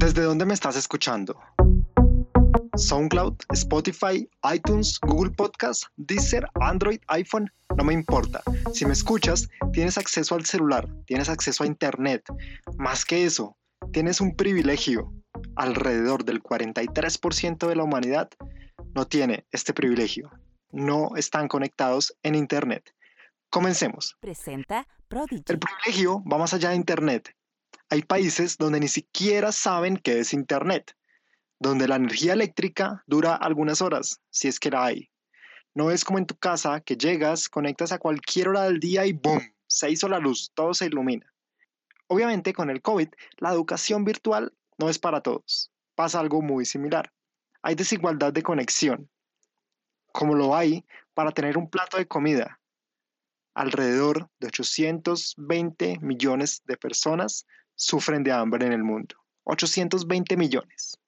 ¿Desde dónde me estás escuchando? SoundCloud, Spotify, iTunes, Google Podcast, Deezer, Android, iPhone, no me importa. Si me escuchas, tienes acceso al celular, tienes acceso a Internet. Más que eso, tienes un privilegio. Alrededor del 43% de la humanidad no tiene este privilegio. No están conectados en Internet. Comencemos. Presenta Prodigy. El privilegio va más allá de Internet. Hay países donde ni siquiera saben qué es Internet, donde la energía eléctrica dura algunas horas, si es que la hay. No es como en tu casa que llegas, conectas a cualquier hora del día y ¡boom! Se hizo la luz, todo se ilumina. Obviamente con el COVID, la educación virtual no es para todos. Pasa algo muy similar. Hay desigualdad de conexión, como lo hay para tener un plato de comida. Alrededor de 820 millones de personas sufren de hambre en el mundo. 820 millones.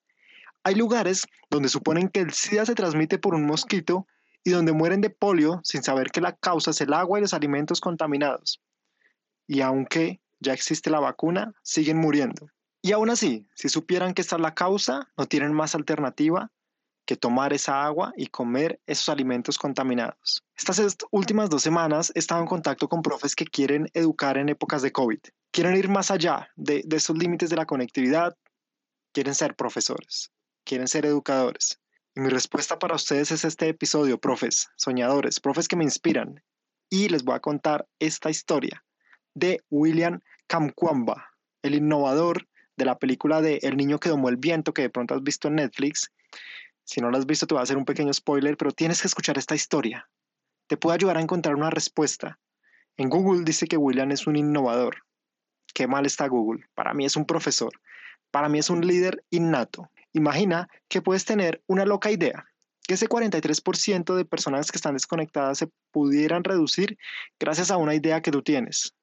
Hay lugares donde suponen que el SIDA se transmite por un mosquito y donde mueren de polio sin saber que la causa es el agua y los alimentos contaminados. Y aunque ya existe la vacuna, siguen muriendo. Y aún así, si supieran que esta es la causa, no tienen más alternativa que tomar esa agua y comer esos alimentos contaminados. Estas últimas dos semanas he estado en contacto con profes que quieren educar en épocas de COVID. Quieren ir más allá de, de esos límites de la conectividad. Quieren ser profesores, quieren ser educadores. Y mi respuesta para ustedes es este episodio, profes, soñadores, profes que me inspiran. Y les voy a contar esta historia de William Kamkwamba, el innovador de la película de El niño que domó el viento que de pronto has visto en Netflix si no lo has visto, te voy a hacer un pequeño spoiler, pero tienes que escuchar esta historia. Te puede ayudar a encontrar una respuesta. En Google dice que William es un innovador. Qué mal está Google. Para mí es un profesor. Para mí es un líder innato. Imagina que puedes tener una loca idea, que ese 43% de personas que están desconectadas se pudieran reducir gracias a una idea que tú tienes,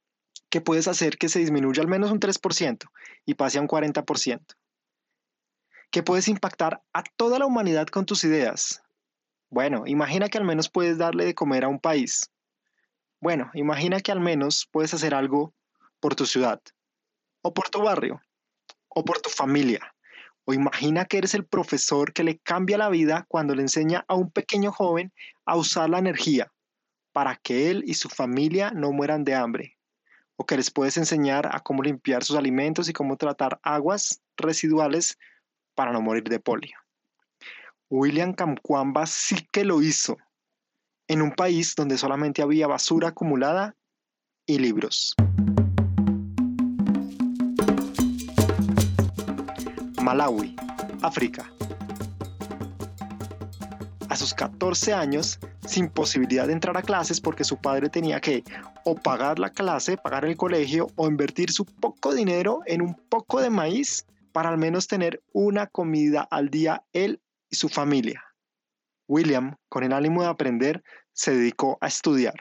que puedes hacer que se disminuya al menos un 3% y pase a un 40% que puedes impactar a toda la humanidad con tus ideas. Bueno, imagina que al menos puedes darle de comer a un país. Bueno, imagina que al menos puedes hacer algo por tu ciudad, o por tu barrio, o por tu familia. O imagina que eres el profesor que le cambia la vida cuando le enseña a un pequeño joven a usar la energía para que él y su familia no mueran de hambre. O que les puedes enseñar a cómo limpiar sus alimentos y cómo tratar aguas residuales para no morir de polio. William Kamkwamba sí que lo hizo, en un país donde solamente había basura acumulada y libros. Malawi, África. A sus 14 años, sin posibilidad de entrar a clases porque su padre tenía que o pagar la clase, pagar el colegio o invertir su poco dinero en un poco de maíz para al menos tener una comida al día él y su familia. William, con el ánimo de aprender, se dedicó a estudiar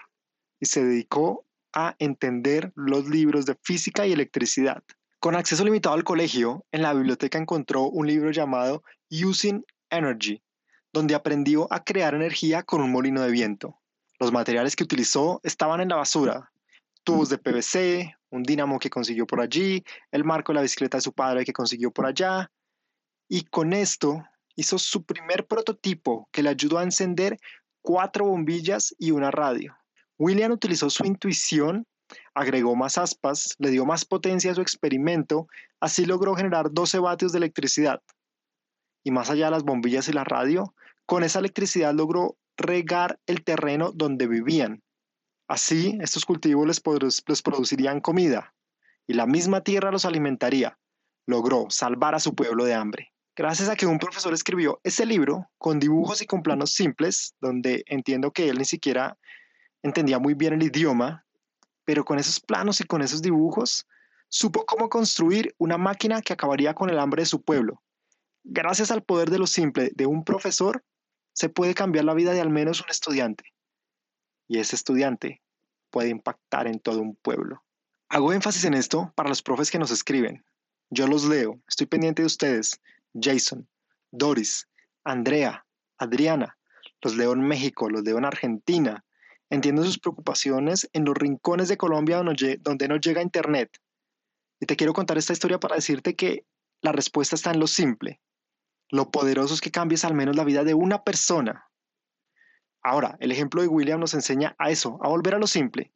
y se dedicó a entender los libros de física y electricidad. Con acceso limitado al colegio, en la biblioteca encontró un libro llamado Using Energy, donde aprendió a crear energía con un molino de viento. Los materiales que utilizó estaban en la basura, tubos de PVC, un dínamo que consiguió por allí, el marco de la bicicleta de su padre que consiguió por allá. Y con esto hizo su primer prototipo que le ayudó a encender cuatro bombillas y una radio. William utilizó su intuición, agregó más aspas, le dio más potencia a su experimento, así logró generar 12 vatios de electricidad. Y más allá de las bombillas y la radio, con esa electricidad logró regar el terreno donde vivían. Así, estos cultivos les, producirían comida y la misma tierra los alimentaría. Logró salvar a su pueblo de hambre. Gracias a que un profesor escribió ese libro con dibujos y con planos simples, donde entiendo que él ni siquiera entendía muy bien el idioma, pero con esos planos y con esos dibujos supo cómo construir una máquina que acabaría con el hambre de su pueblo. Gracias al poder de lo simple de un profesor, se puede cambiar la vida de al menos un estudiante y ese estudiante puede impactar en todo un pueblo. Hago énfasis en esto para los profes que nos escriben. Yo los leo, estoy pendiente de ustedes. Jason, Doris, Andrea, Adriana, los leo en México, los leo en Argentina. Entiendo sus preocupaciones en los rincones de Colombia donde no llega Internet. Y te quiero contar esta historia para decirte que la respuesta está en lo simple. Lo poderoso es que cambies al menos la vida de una persona. Ahora, el ejemplo de William nos enseña a eso, a volver a lo simple.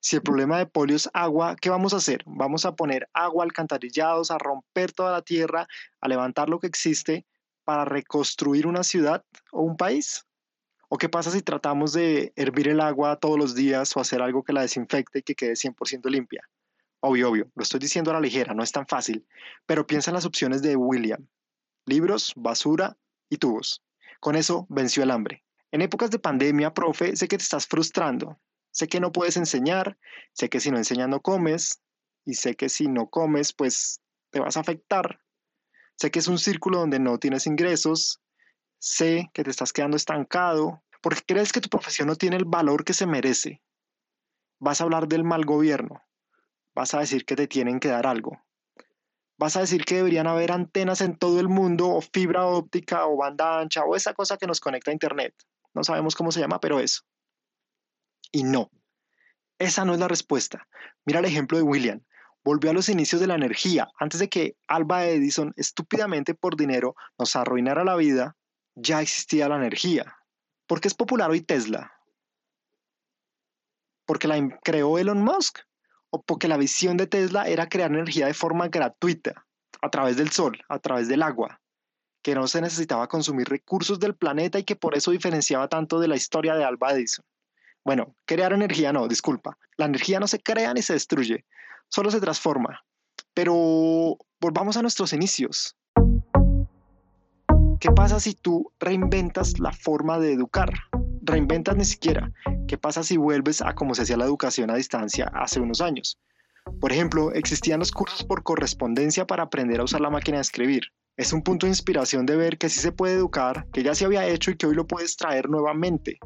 Si el problema de polio es agua, ¿qué vamos a hacer? Vamos a poner agua, alcantarillados, a romper toda la tierra, a levantar lo que existe para reconstruir una ciudad o un país. ¿O qué pasa si tratamos de hervir el agua todos los días o hacer algo que la desinfecte y que quede 100% limpia? Obvio, obvio, lo estoy diciendo a la ligera, no es tan fácil, pero piensa en las opciones de William. Libros, basura y tubos. Con eso venció el hambre. En épocas de pandemia, profe, sé que te estás frustrando. Sé que no puedes enseñar, sé que si no enseñas no comes, y sé que si no comes, pues te vas a afectar. Sé que es un círculo donde no tienes ingresos, sé que te estás quedando estancado, porque crees que tu profesión no tiene el valor que se merece. Vas a hablar del mal gobierno, vas a decir que te tienen que dar algo, vas a decir que deberían haber antenas en todo el mundo, o fibra óptica, o banda ancha, o esa cosa que nos conecta a Internet. No sabemos cómo se llama, pero eso. Y no, esa no es la respuesta. Mira el ejemplo de William. Volvió a los inicios de la energía. Antes de que Alba Edison, estúpidamente por dinero, nos arruinara la vida, ya existía la energía. ¿Por qué es popular hoy Tesla? ¿Porque la creó Elon Musk? ¿O porque la visión de Tesla era crear energía de forma gratuita, a través del sol, a través del agua? que no se necesitaba consumir recursos del planeta y que por eso diferenciaba tanto de la historia de Alba Edison. Bueno, crear energía no, disculpa. La energía no se crea ni se destruye, solo se transforma. Pero volvamos a nuestros inicios. ¿Qué pasa si tú reinventas la forma de educar? Reinventas ni siquiera. ¿Qué pasa si vuelves a cómo se hacía la educación a distancia hace unos años? Por ejemplo, existían los cursos por correspondencia para aprender a usar la máquina de escribir. Es un punto de inspiración de ver que sí se puede educar, que ya se había hecho y que hoy lo puedes traer nuevamente,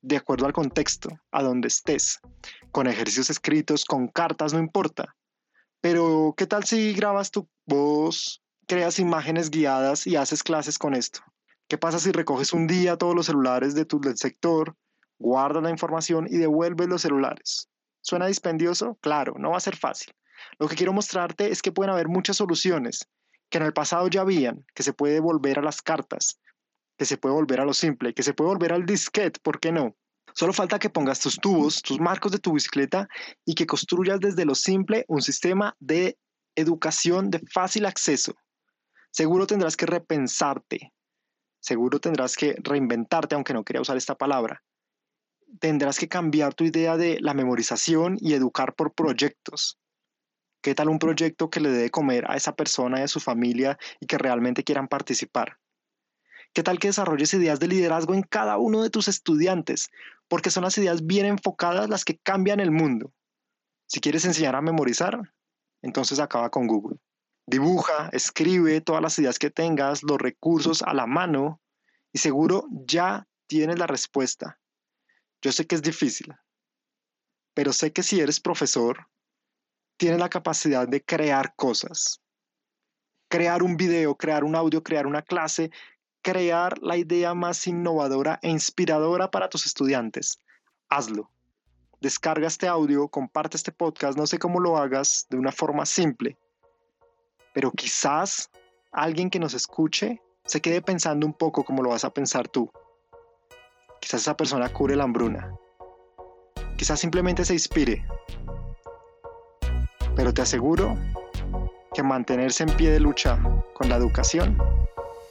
de acuerdo al contexto, a donde estés, con ejercicios escritos, con cartas, no importa. Pero, ¿qué tal si grabas tu voz, creas imágenes guiadas y haces clases con esto? ¿Qué pasa si recoges un día todos los celulares de tu del sector, guardas la información y devuelves los celulares? ¿Suena dispendioso? Claro, no va a ser fácil. Lo que quiero mostrarte es que pueden haber muchas soluciones que en el pasado ya habían, que se puede volver a las cartas, que se puede volver a lo simple, que se puede volver al disquete, ¿por qué no? Solo falta que pongas tus tubos, tus marcos de tu bicicleta y que construyas desde lo simple un sistema de educación de fácil acceso. Seguro tendrás que repensarte, seguro tendrás que reinventarte, aunque no quería usar esta palabra. Tendrás que cambiar tu idea de la memorización y educar por proyectos. ¿Qué tal un proyecto que le dé comer a esa persona y a su familia y que realmente quieran participar? ¿Qué tal que desarrolles ideas de liderazgo en cada uno de tus estudiantes? Porque son las ideas bien enfocadas las que cambian el mundo. Si quieres enseñar a memorizar, entonces acaba con Google. Dibuja, escribe todas las ideas que tengas, los recursos a la mano y seguro ya tienes la respuesta. Yo sé que es difícil, pero sé que si eres profesor, tiene la capacidad de crear cosas. Crear un video, crear un audio, crear una clase, crear la idea más innovadora e inspiradora para tus estudiantes. Hazlo. Descarga este audio, comparte este podcast, no sé cómo lo hagas de una forma simple, pero quizás alguien que nos escuche se quede pensando un poco como lo vas a pensar tú. Quizás esa persona cure la hambruna. Quizás simplemente se inspire pero te aseguro que mantenerse en pie de lucha con la educación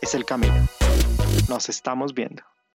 es el camino. Nos estamos viendo.